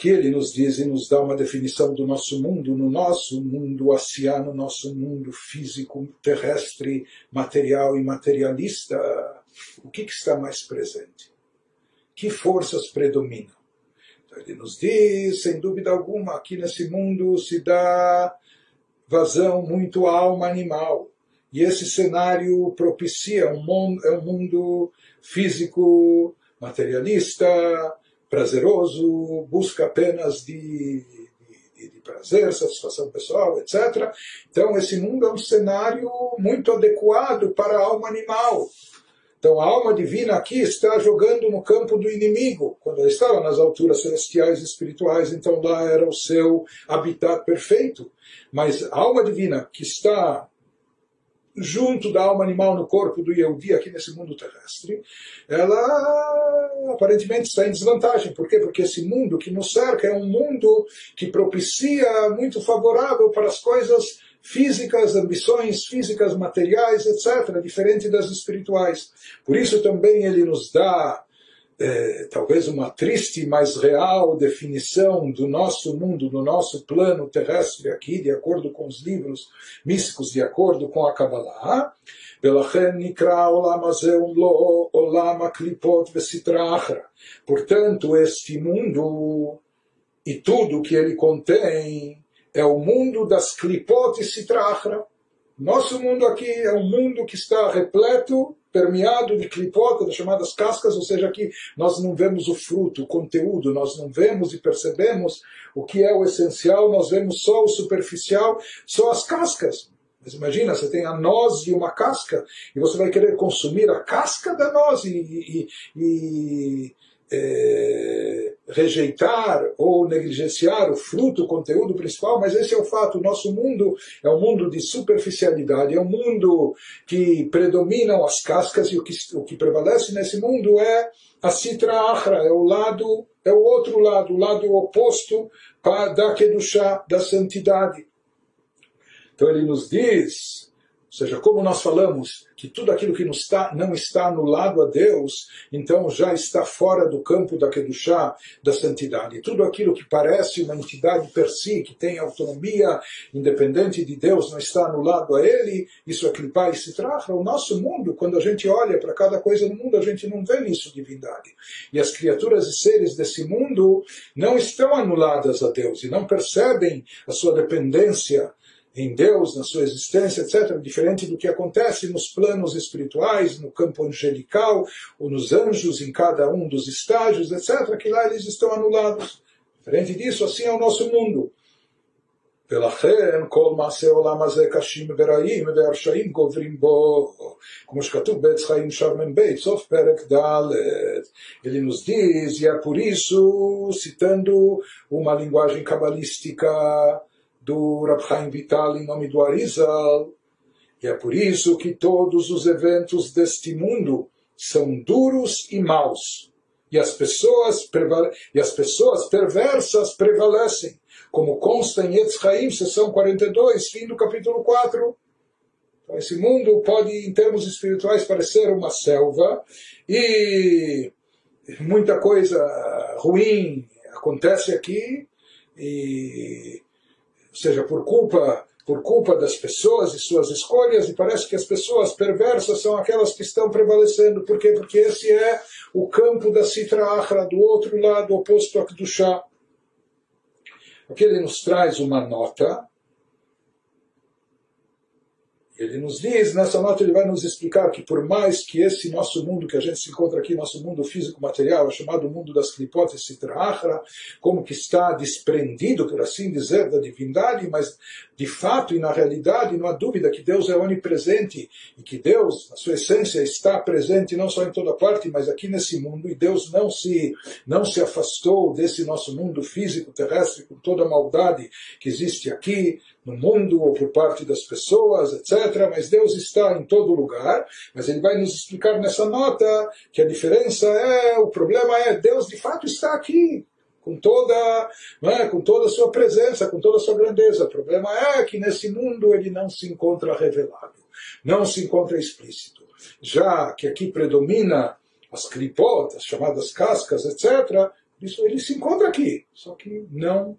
aqui ele nos diz e nos dá uma definição do nosso mundo, no nosso mundo oceano, nosso mundo físico, terrestre, material e materialista, o que, que está mais presente? Que forças predominam? Então ele nos diz, sem dúvida alguma, aqui nesse mundo se dá vazão muito à alma animal. E esse cenário propicia um é um mundo físico, materialista, prazeroso, busca apenas de, de, de, prazer, satisfação pessoal, etc. Então, esse mundo é um cenário muito adequado para a alma animal. Então, a alma divina aqui está jogando no campo do inimigo. Quando ela estava nas alturas celestiais e espirituais, então lá era o seu habitat perfeito. Mas a alma divina que está junto da alma animal no corpo do Yehudi aqui nesse mundo terrestre, ela aparentemente está em desvantagem. Por quê? Porque esse mundo que nos cerca é um mundo que propicia muito favorável para as coisas físicas, ambições físicas, materiais, etc., diferente das espirituais. Por isso também ele nos dá é, talvez uma triste, mas real definição do nosso mundo, do nosso plano terrestre aqui, de acordo com os livros místicos, de acordo com a Kabbalah. Portanto, este mundo e tudo que ele contém é o mundo das klipot e. Nosso mundo aqui é um mundo que está repleto permeado de clipota, das chamadas cascas, ou seja, que nós não vemos o fruto, o conteúdo, nós não vemos e percebemos o que é o essencial, nós vemos só o superficial, só as cascas. Mas imagina, você tem a noz e uma casca, e você vai querer consumir a casca da noz e, e, e é, rejeitar ou negligenciar o fruto, o conteúdo principal, mas esse é o fato. O nosso mundo é um mundo de superficialidade, é um mundo que predominam as cascas e o que, o que prevalece nesse mundo é a citra achra, é o lado, é o outro lado, o lado oposto da Kedushá, da santidade. Então ele nos diz ou seja, como nós falamos que tudo aquilo que está, não está anulado a Deus, então já está fora do campo da Kedushá, da santidade. Tudo aquilo que parece uma entidade per si, que tem autonomia independente de Deus, não está anulado a Ele, isso é clipar e se traja. O nosso mundo, quando a gente olha para cada coisa no mundo, a gente não vê nisso divindade. E as criaturas e seres desse mundo não estão anuladas a Deus e não percebem a sua dependência em Deus, na sua existência, etc., diferente do que acontece nos planos espirituais, no campo angelical, ou nos anjos, em cada um dos estágios, etc., que lá eles estão anulados. Diferente disso, assim é o nosso mundo. ולכן כל מעשה העולם הזה קשים ורעים והרשעים גוברים בו, כמו שכתוב בעץ חיים שרמ"ב, סוף פרק ד', ele nos diz, e é por isso, citando uma linguagem cabalística do Rabhaim Vital em nome do Arizal. E é por isso que todos os eventos deste mundo são duros e maus. E as pessoas, e as pessoas perversas prevalecem, como consta em Etzraim, sessão 42, fim do capítulo 4. Então, esse mundo pode, em termos espirituais, parecer uma selva e muita coisa ruim acontece aqui e ou seja, por culpa por culpa das pessoas e suas escolhas, e parece que as pessoas perversas são aquelas que estão prevalecendo. Por quê? Porque esse é o campo da Sitra Achra, do outro lado, oposto a chá. Aqui ele nos traz uma nota ele nos diz, nessa nota ele vai nos explicar que por mais que esse nosso mundo que a gente se encontra aqui, nosso mundo físico-material, é chamado mundo das clipotes Sitrahra, como que está desprendido, por assim dizer, da divindade, mas de fato e na realidade não há dúvida que Deus é onipresente e que Deus, na sua essência, está presente não só em toda parte, mas aqui nesse mundo, e Deus não se, não se afastou desse nosso mundo físico, terrestre, com toda a maldade que existe aqui, no mundo ou por parte das pessoas, etc. Mas Deus está em todo lugar. Mas ele vai nos explicar nessa nota que a diferença é, o problema é, Deus de fato está aqui. Com toda, é, com toda a sua presença, com toda a sua grandeza. O problema é que nesse mundo ele não se encontra revelado, não se encontra explícito. Já que aqui predomina as clipotas, chamadas cascas, etc., Isso ele se encontra aqui, só que não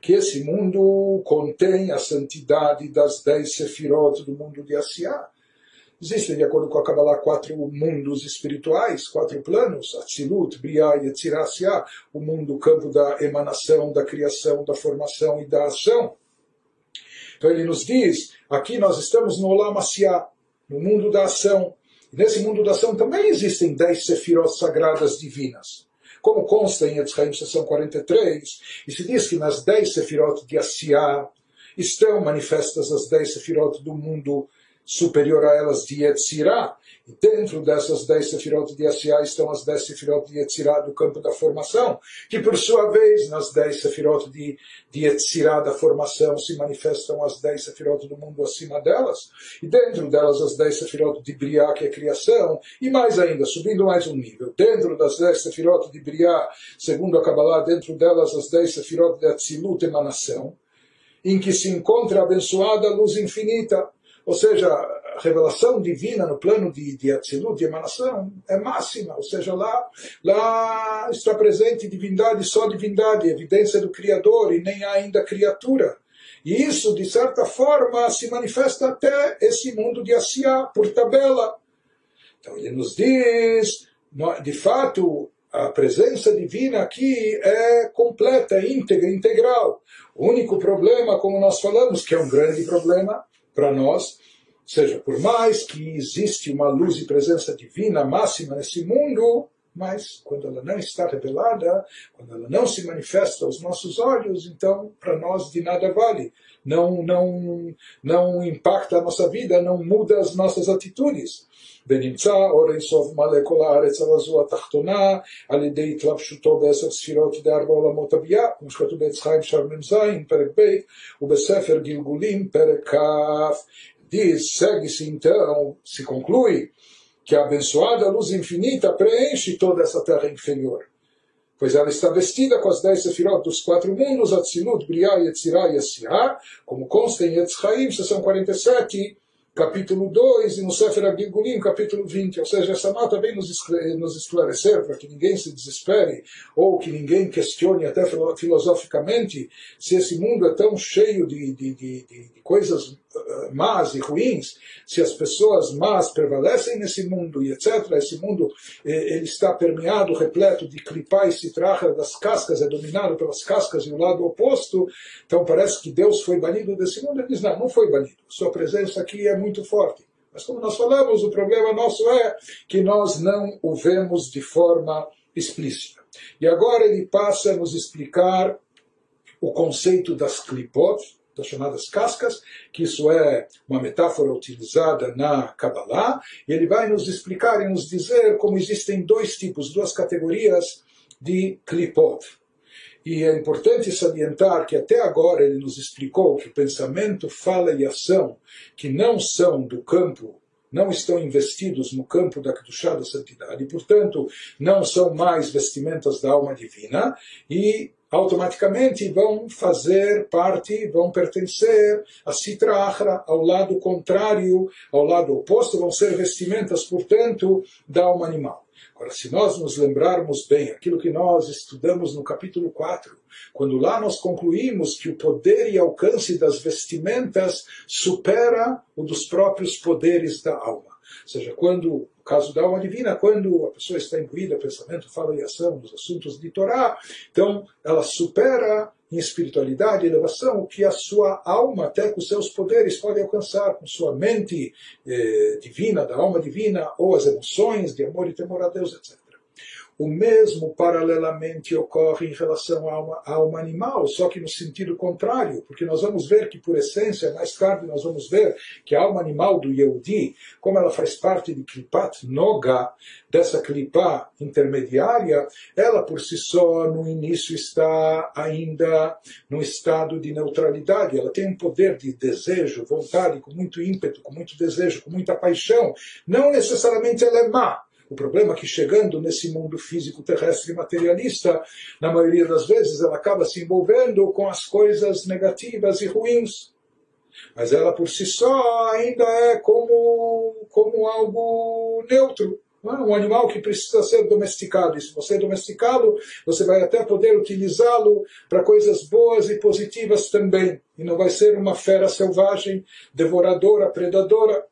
que esse mundo contém a santidade das dez sefirot do mundo de Asiá. Existem, de acordo com a Kabbalah, quatro mundos espirituais, quatro planos, Atzilut, Briah e Etzirah, o mundo, o campo da emanação, da criação, da formação e da ação. Então ele nos diz, aqui nós estamos no Olam Asiá, no mundo da ação. Nesse mundo da ação também existem dez sefirot sagradas divinas como consta em Etzraim, seção 43, e se diz que nas dez sefirot de Asiá estão manifestas as dez sefirot do mundo superior a elas de Yetzirah, e dentro dessas dez sefirot de Asiá estão as dez sefirot de Yetzirah do campo da formação, que por sua vez nas dez sefirot de, de Yetzirah da formação se manifestam as dez sefirot do mundo acima delas, e dentro delas as dez sefirot de Briah, que é criação, e mais ainda, subindo mais um nível, dentro das dez sefirot de Briah, segundo a Kabbalah, dentro delas as dez sefirot de Atzilut, emanação, em que se encontra a abençoada luz infinita, ou seja, a revelação divina no plano de, de Atzilut, de emanação, é máxima. Ou seja, lá, lá está presente divindade, só divindade, evidência do Criador, e nem ainda criatura. E isso, de certa forma, se manifesta até esse mundo de Asiá, por tabela. Então ele nos diz, de fato, a presença divina aqui é completa, íntegra, integral. O único problema, como nós falamos, que é um grande problema, para nós. Ou seja, por mais que existe uma luz e presença divina máxima nesse mundo, mas quando ela não está revelada, quando ela não se manifesta aos nossos olhos, então para nós de nada vale Não, não, não impacta a nossa vida, não muda as nossas atitudes. ונמצא אור אינסוף מלא כל הארץ על הזו התחתונה על ידי התלבשותו בעשר ספירות דארבע עולמות הביאה, כמו שכתוב בעץ חיים שער מ"ז, פרק ב', ובספר גלגולים, פרק כ'. Diz, segue-se então, se conclui, que a abençoada luz infinita preenche toda essa terra inferior. Pois ela está vestida com as dez sefirot dos quatro mundos, Atzilut, Briah, Yetzirah e Asiá, como consta em Yetzchaim, seção 47, capítulo 2, e no Sefer Abigulim, capítulo 20. Ou seja, essa nota vem nos esclarecer, para que ninguém se desespere, ou que ninguém questione até filosoficamente, se esse mundo é tão cheio de, de, de, de coisas más e ruins, se as pessoas más prevalecem nesse mundo, e etc. Esse mundo eh, ele está permeado, repleto de clipá e citracha das cascas, é dominado pelas cascas e o lado oposto, então parece que Deus foi banido desse mundo. Ele diz, não, não foi banido. Sua presença aqui é muito forte. Mas como nós falamos, o problema nosso é que nós não o vemos de forma explícita. E agora ele passa a nos explicar o conceito das clipot, das chamadas cascas, que isso é uma metáfora utilizada na Kabbalah, e ele vai nos explicar e nos dizer como existem dois tipos, duas categorias de clipot. E é importante salientar que até agora ele nos explicou que pensamento, fala e ação, que não são do campo, não estão investidos no campo da Kedushá da santidade, e, portanto, não são mais vestimentas da alma divina, e automaticamente vão fazer parte, vão pertencer a Sitra Achra, ao lado contrário, ao lado oposto, vão ser vestimentas, portanto, da alma animal. Agora, se nós nos lembrarmos bem aquilo que nós estudamos no capítulo 4, quando lá nós concluímos que o poder e alcance das vestimentas supera o dos próprios poderes da alma. Ou seja, quando, caso da alma divina, quando a pessoa está imbuída, pensamento, fala e ação nos assuntos de Torá, então ela supera em espiritualidade e elevação o que a sua alma, até com seus poderes, pode alcançar, com sua mente eh, divina, da alma divina, ou as emoções de amor e temor a Deus, etc. o mesmo paralelamente ocorre em relação à alma, à alma animal, só que no sentido contrário, porque nós vamos ver que, por essência, mais tarde nós vamos ver que a alma animal do Yehudi, como ela faz parte de Klipat Noga, dessa Klipá intermediária, ela por si só, no início, está ainda no estado de neutralidade. Ela tem um poder de desejo, vontade, com muito ímpeto, com muito desejo, com muita paixão. Não necessariamente ela é má, o problema é que chegando nesse mundo físico terrestre materialista, na maioria das vezes ela acaba se envolvendo com as coisas negativas e ruins. Mas ela por si só ainda é como, como algo neutro. É? Um animal que precisa ser domesticado. E se você domesticá-lo, você vai até poder utilizá-lo para coisas boas e positivas também. E não vai ser uma fera selvagem, devoradora, predadora.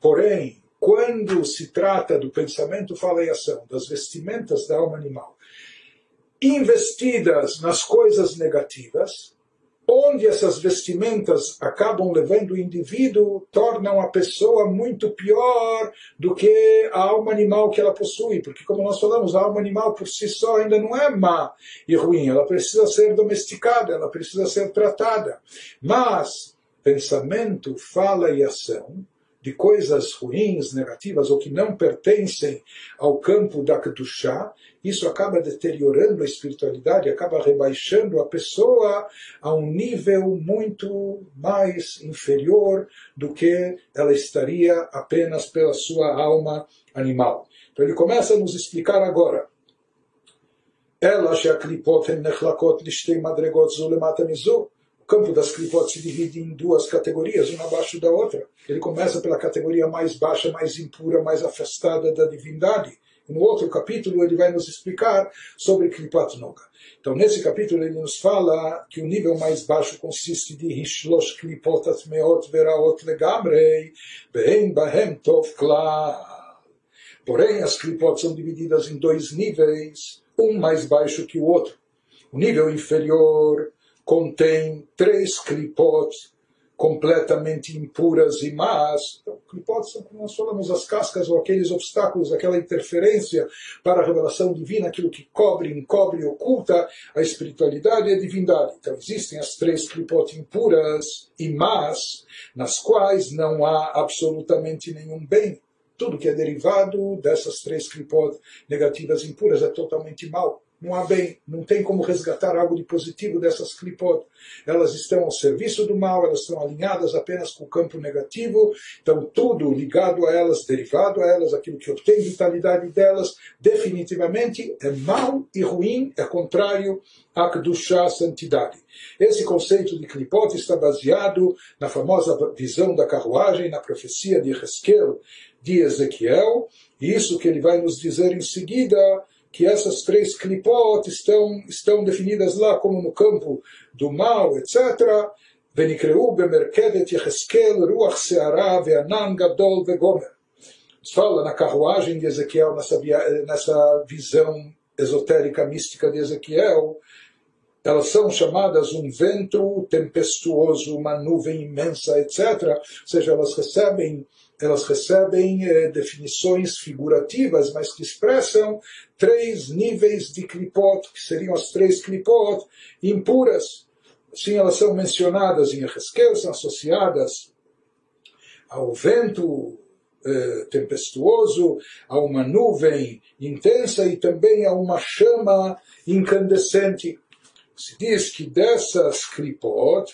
Porém, quando se trata do pensamento, fala e ação, das vestimentas da alma animal, investidas nas coisas negativas, onde essas vestimentas acabam levando o indivíduo, tornam a pessoa muito pior do que a alma animal que ela possui, porque como nós falamos, a alma animal por si só ainda não é má e ruim, ela precisa ser domesticada, ela precisa ser tratada. Mas pensamento, fala e ação de coisas ruins, negativas ou que não pertencem ao campo da Kedushá, isso acaba deteriorando a espiritualidade, acaba rebaixando a pessoa a um nível muito mais inferior do que ela estaria apenas pela sua alma animal. Então ele começa a nos explicar agora. Ela, שהקליפות הן נחלקות לשתי מדרגות זו למטה מזו, o campo das clipotes se divide em duas categorias, uma abaixo da outra. Ele começa pela categoria mais baixa, mais impura, mais afastada da divindade. No outro capítulo ele vai nos explicar sobre Klipat Noga. Então, nesse capítulo ele nos fala que o nível mais baixo consiste de Hishlosh Klipot Atmeot Veraot Legamrei Behem Bahem Tov Klal. Porém, as Klipot são divididas em dois níveis, um mais baixo que o outro. O nível inferior contém três clipot completamente impuras e más. Então, clipot são, como nós falamos, as cascas ou aqueles obstáculos, aquela interferência para a revelação divina, aquilo que cobre, encobre, oculta a espiritualidade e a divindade. Então, existem as três clipot impuras e más, nas quais não há absolutamente nenhum bem. Tudo que é derivado dessas três clipot negativas impuras é totalmente mal não há bem, não tem como resgatar algo de positivo dessas clipot. Elas estão ao serviço do mal, elas estão alinhadas apenas com o campo negativo, então tudo ligado a elas, derivado a elas, aquilo que obtém vitalidade delas, definitivamente é mal e ruim, é contrário à Kedushá, santidade. Esse conceito de clipot está baseado na famosa visão da carruagem, na profecia de Ezequiel, de Ezequiel, e isso que ele vai nos dizer em seguida, que essas três clipot estão, estão definidas lá como no campo do mal, etc. ונקראו במרכבת יחזקאל רוח שערה וענן גדול וגומר. Fala na carruagem de Ezequiel, nessa, nessa visão esotérica mística de Ezequiel, elas são chamadas um vento tempestuoso, uma nuvem imensa, etc. Ou seja, elas recebem elas recebem eh, definições figurativas, mas que expressam três níveis de clipot, que seriam as três clipot impuras. Assim elas são mencionadas em Ezequiel, são associadas ao vento eh, tempestuoso, a uma nuvem intensa e também a uma chama incandescente. Se diz que dessas clipot,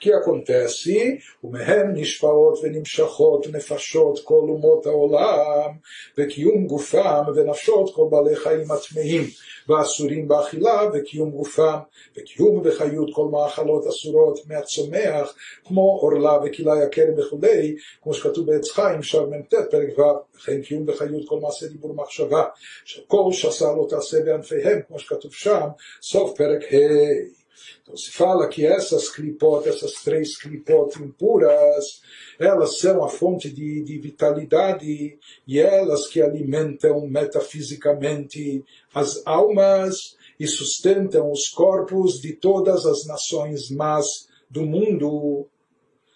que acontece? ומהם נשפעות ונמשכות נפשות כל אומות העולם, וקיום גופם ונפשות כל בעלי חיים הטמאים, ואסורים באכילה, וקיום גופם, וקיום וחיות כל מאכלות אסורות מהצומח, כמו עורלה וכלאי הכרם וכולי, כמו שכתוב בעץ חיים, שם מ"ט, פרק ו', וכן קיום וחיות כל מעשה דיבור ומחשבה, שכל שסה לא תעשה בענפיהם, כמו שכתוב שם, סוף פרק ה'. Então se fala que essas clipot, essas três clipot impuras, elas são a fonte de, de vitalidade e elas que alimentam metafisicamente as almas e sustentam os corpos de todas as nações más do mundo.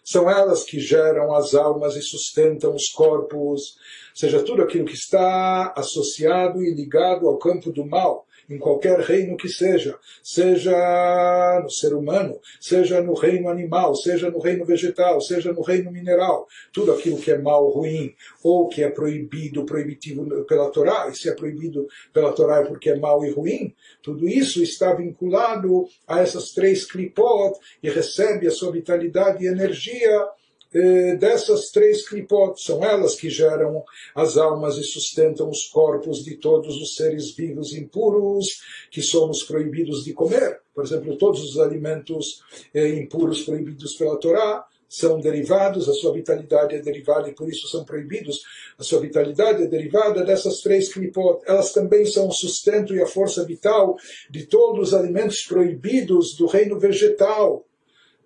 São elas que geram as almas e sustentam os corpos seja, tudo aquilo que está associado e ligado ao campo do mal, em qualquer reino que seja, seja no ser humano, seja no reino animal, seja no reino vegetal, seja no reino mineral, tudo aquilo que é mal, ruim, ou que é proibido, proibitivo pela Torá, e se é proibido pela Torá é porque é mal e ruim, tudo isso está vinculado a essas três klipot e recebe a sua vitalidade e energia dessas três clipot, são elas que geram as almas e sustentam os corpos de todos os seres vivos impuros que somos proibidos de comer. Por exemplo, todos os alimentos eh, impuros proibidos pela Torá são derivados, a sua vitalidade é derivada e por isso são proibidos. A sua vitalidade é derivada dessas três clipot. Elas também são o sustento e a força vital de todos os alimentos proibidos do reino vegetal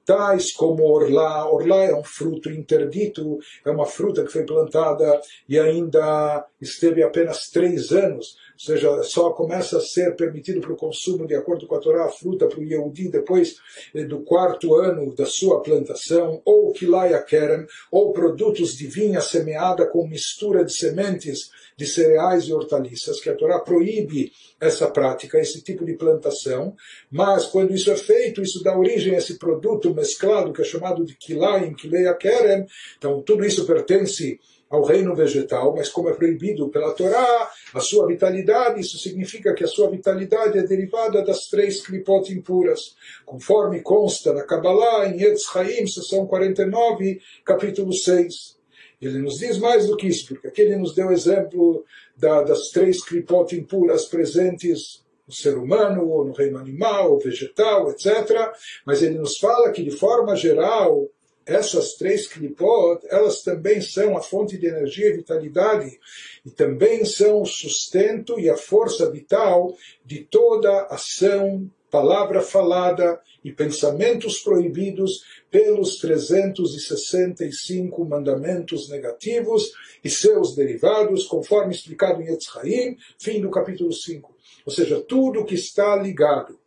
tais como orlá. Orlá é um fruto interdito, é uma fruta que foi plantada e ainda esteve apenas três anos, ou seja, só começa a ser permitido para o consumo, de acordo com a Torá, a fruta para o Yehudi depois eh, do quarto ano da sua plantação, ou kilaya kerem, ou produtos de vinha semeada com mistura de sementes de cereais e hortaliças, que a Torá proíbe essa prática, esse tipo de plantação, mas quando isso é feito, isso dá origem a esse produto mesclado, que é chamado de kilayim, kileia kerem, então tudo isso pertence ao reino vegetal, mas como é proibido pela Torá, a sua vitalidade, isso significa que a sua vitalidade é derivada das três klipot impuras, conforme consta na Kabbalah, em Etz Chaim, seção 49, capítulo 6. Ele nos diz mais do que isso, porque aqui ele nos deu exemplo da, das três klipot impuras presentes no ser humano, ou no reino animal, vegetal, etc. Mas ele nos fala que, de forma geral, essas três klipot, elas também são a fonte de energia e vitalidade, e também são o sustento e a força vital de toda ação, palavra falada e pensamentos proibidos pelos 365 mandamentos negativos e seus derivados, conforme explicado em Etzraim, fim do capítulo 5. Ou seja, tudo que está ligado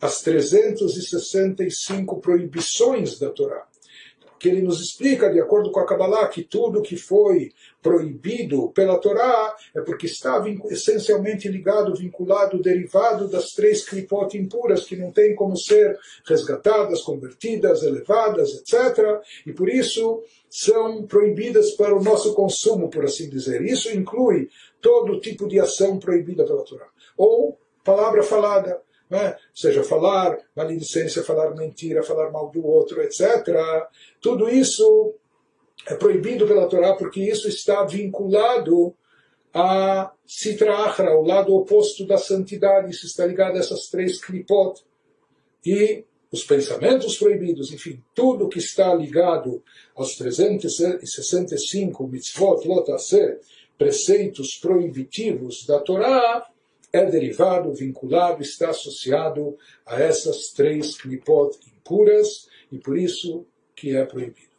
às 365 proibições da Torá que ele nos explica, de acordo com a Kabbalah, que tudo que foi proibido pela Torá é porque está essencialmente ligado, vinculado, derivado das três klipot impuras, que não tem como ser resgatadas, convertidas, elevadas, etc. E por isso são proibidas para o nosso consumo, por assim dizer. Isso inclui todo tipo de ação proibida pela Torá. Ou palavra falada né? seja falar maledicência, falar mentira, falar mal do outro, etc. Tudo isso é proibido pela Torá porque isso está vinculado a Sitra Achra, o lado oposto da santidade, isso está ligado a essas três klipot. E os pensamentos proibidos, enfim, tudo que está ligado aos 365 mitzvot, lotaser, preceitos proibitivos da Torá, é derivado, vinculado, está associado a essas três klipot impuras e por isso que é proibido.